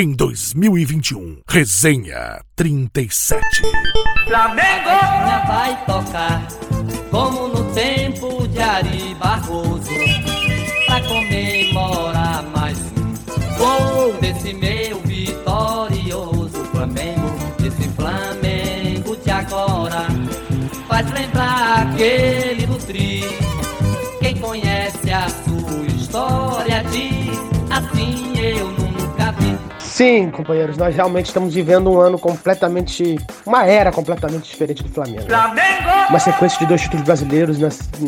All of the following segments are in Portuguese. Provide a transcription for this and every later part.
em 2021. Resenha 37. Flamengo vai tocar como no tempo de Ari Barroso pra comemorar mais um gol desse meu vitorioso Flamengo, esse Flamengo de agora faz lembrar aquele do tri. Quem conhece a sua história diz assim. Sim, companheiros, nós realmente estamos vivendo um ano completamente. uma era completamente diferente do Flamengo. Flamengo! Uma sequência de dois títulos brasileiros,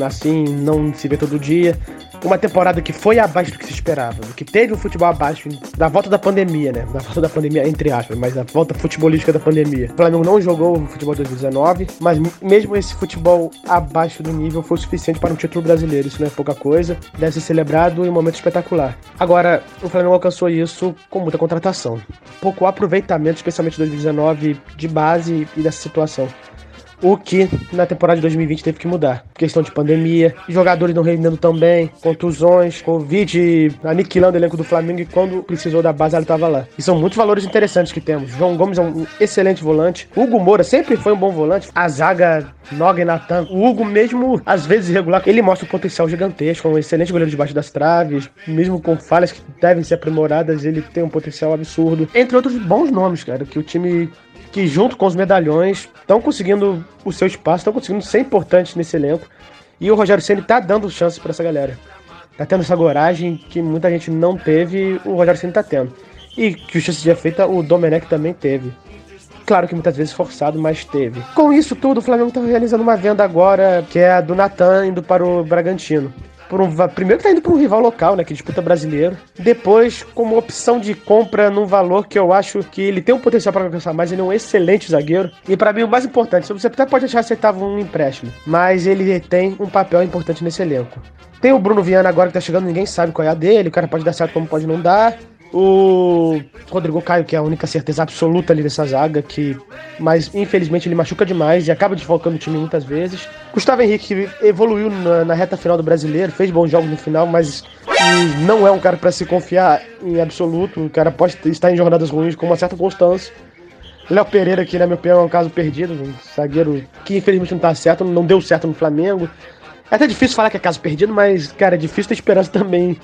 assim, não se vê todo dia. Uma temporada que foi abaixo do que se esperava, do que teve o futebol abaixo da volta da pandemia, né? Da volta da pandemia, entre aspas, mas da volta futebolística da pandemia. O Flamengo não jogou o futebol 2019, mas mesmo esse futebol abaixo do nível foi suficiente para um título brasileiro. Isso não é pouca coisa. Deve ser celebrado em um momento espetacular. Agora, o Flamengo alcançou isso com muita contratação. Pouco aproveitamento, especialmente 2019, de base e dessa situação o que na temporada de 2020 teve que mudar. Questão de pandemia, jogadores não rendendo tão bem, contusões, Covid aniquilando o elenco do Flamengo e quando precisou da base ele estava lá. E são muitos valores interessantes que temos. João Gomes é um excelente volante. Hugo Moura sempre foi um bom volante. A zaga Noga e Natan. O Hugo, mesmo às vezes irregular, ele mostra um potencial gigantesco. Um excelente goleiro debaixo das traves. Mesmo com falhas que devem ser aprimoradas, ele tem um potencial absurdo. Entre outros bons nomes, cara, que o time que junto com os medalhões estão conseguindo o seu espaço, estão conseguindo ser importantes nesse elenco. E o Rogério Ceni tá dando chance para essa galera. Tá tendo essa coragem que muita gente não teve, o Rogério Ceni tá tendo. E que justiça seja feita, o Domenech também teve. Claro que muitas vezes forçado, mas teve. Com isso tudo, o Flamengo está realizando uma venda agora, que é a do Natan indo para o Bragantino um. Primeiro que tá indo para um rival local, né? Que disputa brasileiro. Depois, como opção de compra num valor que eu acho que ele tem um potencial para alcançar mais, ele é um excelente zagueiro. E para mim, o mais importante, você até pode achar aceitável um empréstimo, mas ele tem um papel importante nesse elenco. Tem o Bruno Viana agora que tá chegando, ninguém sabe qual é a dele, o cara pode dar certo como pode não dar. O Rodrigo Caio, que é a única certeza absoluta ali dessa zaga, que mas infelizmente ele machuca demais e acaba desfalcando o time muitas vezes. Gustavo Henrique evoluiu na, na reta final do brasileiro, fez bons jogos no final, mas não é um cara para se confiar em absoluto. O cara pode estar em jornadas ruins com uma certa constância. Léo Pereira, que na minha opinião é um caso perdido, um zagueiro que infelizmente não tá certo, não deu certo no Flamengo. É até difícil falar que é caso perdido, mas, cara, é difícil ter esperança também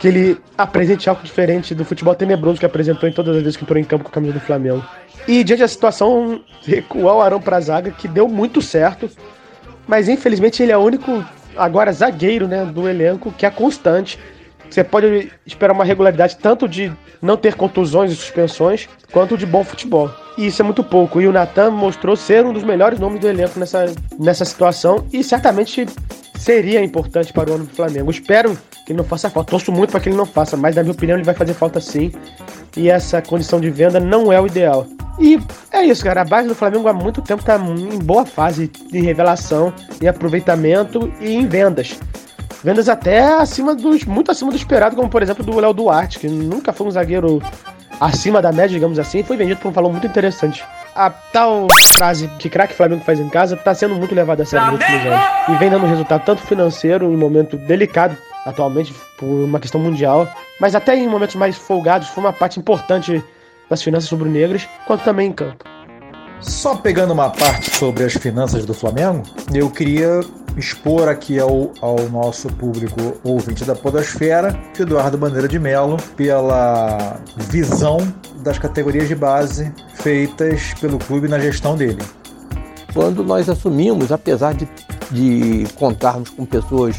que ele apresente algo diferente do futebol tenebroso que apresentou em todas as vezes que entrou em campo com a camisa do Flamengo. E diante da situação, recuar o Arão pra zaga, que deu muito certo, mas infelizmente ele é o único, agora zagueiro, né, do elenco que é constante. Você pode esperar uma regularidade tanto de não ter contusões e suspensões, quanto de bom futebol. E isso é muito pouco. E o Natan mostrou ser um dos melhores nomes do elenco nessa, nessa situação e certamente seria importante para o ano do Flamengo. espero que ele não faça falta. Torço muito para que ele não faça, mas na minha opinião ele vai fazer falta sim. E essa condição de venda não é o ideal. E é isso, cara. A base do Flamengo há muito tempo está em boa fase de revelação, e aproveitamento e em vendas. Vendas até acima dos. muito acima do esperado, como por exemplo do Léo Duarte, que nunca foi um zagueiro acima da média, digamos assim, foi vendido por um valor muito interessante a tal frase que craque Flamengo faz em casa tá sendo muito levada a sério nos últimos anos. E vem dando resultado tanto financeiro, em um momento delicado atualmente, por uma questão mundial, mas até em momentos mais folgados, foi uma parte importante das finanças rubro-negras, quanto também em campo. Só pegando uma parte sobre as finanças do Flamengo, eu queria expor aqui ao, ao nosso público ouvinte da Podosfera Eduardo Bandeira de Melo pela visão das categorias de base feitas pelo clube na gestão dele. Quando nós assumimos, apesar de, de contarmos com pessoas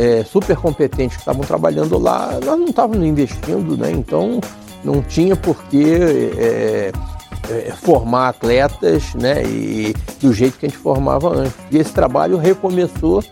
é, super competentes que estavam trabalhando lá, nós não estávamos investindo, né? então não tinha por que é, é, formar atletas né? e do jeito que a gente formava antes. E esse trabalho recomeçou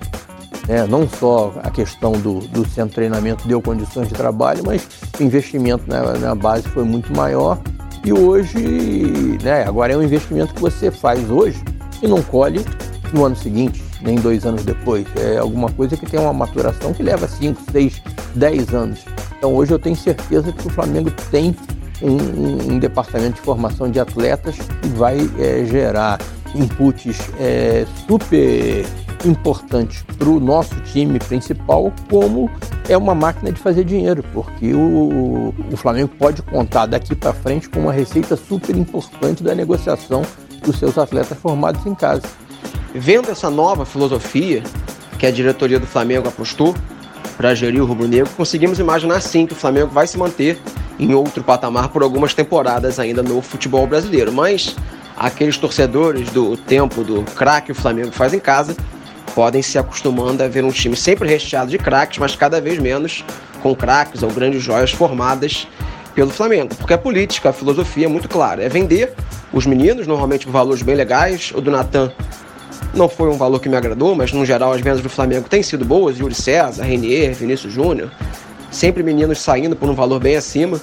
né? não só a questão do, do centro de treinamento deu condições de trabalho, mas o investimento na, na base foi muito maior e hoje, né, agora é um investimento que você faz hoje e não colhe no ano seguinte, nem dois anos depois. É alguma coisa que tem uma maturação que leva 5, 6, 10 anos. Então hoje eu tenho certeza que o Flamengo tem um, um, um departamento de formação de atletas que vai é, gerar inputs é, super importantes para o nosso time principal, como é uma máquina de fazer dinheiro, porque o, o Flamengo pode contar daqui para frente com uma receita super importante da negociação dos seus atletas formados em casa. Vendo essa nova filosofia que a diretoria do Flamengo apostou para gerir o rubro-negro, conseguimos imaginar sim que o Flamengo vai se manter em outro patamar por algumas temporadas ainda no futebol brasileiro. Mas aqueles torcedores do tempo do craque o Flamengo faz em casa podem se acostumando a ver um time sempre recheado de craques, mas cada vez menos com craques ou grandes joias formadas pelo Flamengo. Porque a política, a filosofia é muito clara: é vender os meninos, normalmente por valores bem legais. O do Natan não foi um valor que me agradou, mas no geral as vendas do Flamengo têm sido boas. Yuri César, Renier, Vinícius Júnior, sempre meninos saindo por um valor bem acima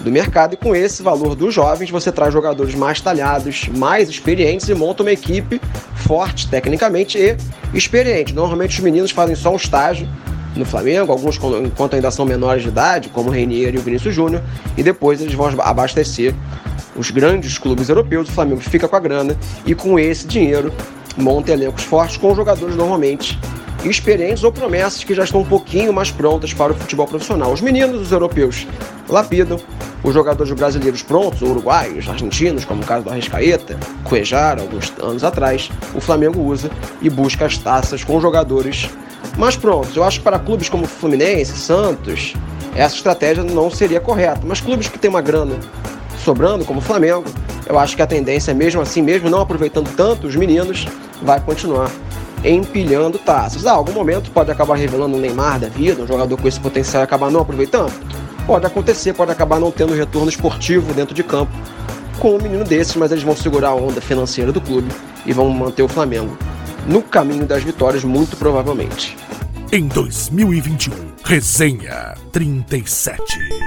do mercado. E com esse valor dos jovens, você traz jogadores mais talhados, mais experientes e monta uma equipe forte tecnicamente e experiente. Normalmente os meninos fazem só um estágio no Flamengo, alguns enquanto ainda são menores de idade, como o Reinier e o Vinícius Júnior, e depois eles vão abastecer os grandes clubes europeus. O Flamengo fica com a grana e com esse dinheiro monta elencos fortes com jogadores normalmente experientes ou promessas que já estão um pouquinho mais prontas para o futebol profissional. Os meninos, os europeus, lapidam, os jogadores brasileiros prontos, uruguaios, argentinos, como o caso do Arrascaeta, Cuejar, alguns anos atrás, o Flamengo usa e busca as taças com jogadores mais prontos. Eu acho que para clubes como Fluminense, Santos, essa estratégia não seria correta, mas clubes que têm uma grana sobrando, como o Flamengo, eu acho que a tendência, mesmo assim, mesmo não aproveitando tanto os meninos, vai continuar empilhando taças. Ah, algum momento pode acabar revelando um Neymar da vida, um jogador com esse potencial acabar não aproveitando? Pode acontecer, pode acabar não tendo retorno esportivo dentro de campo com um menino desses, mas eles vão segurar a onda financeira do clube e vão manter o Flamengo no caminho das vitórias, muito provavelmente. Em 2021, Resenha 37.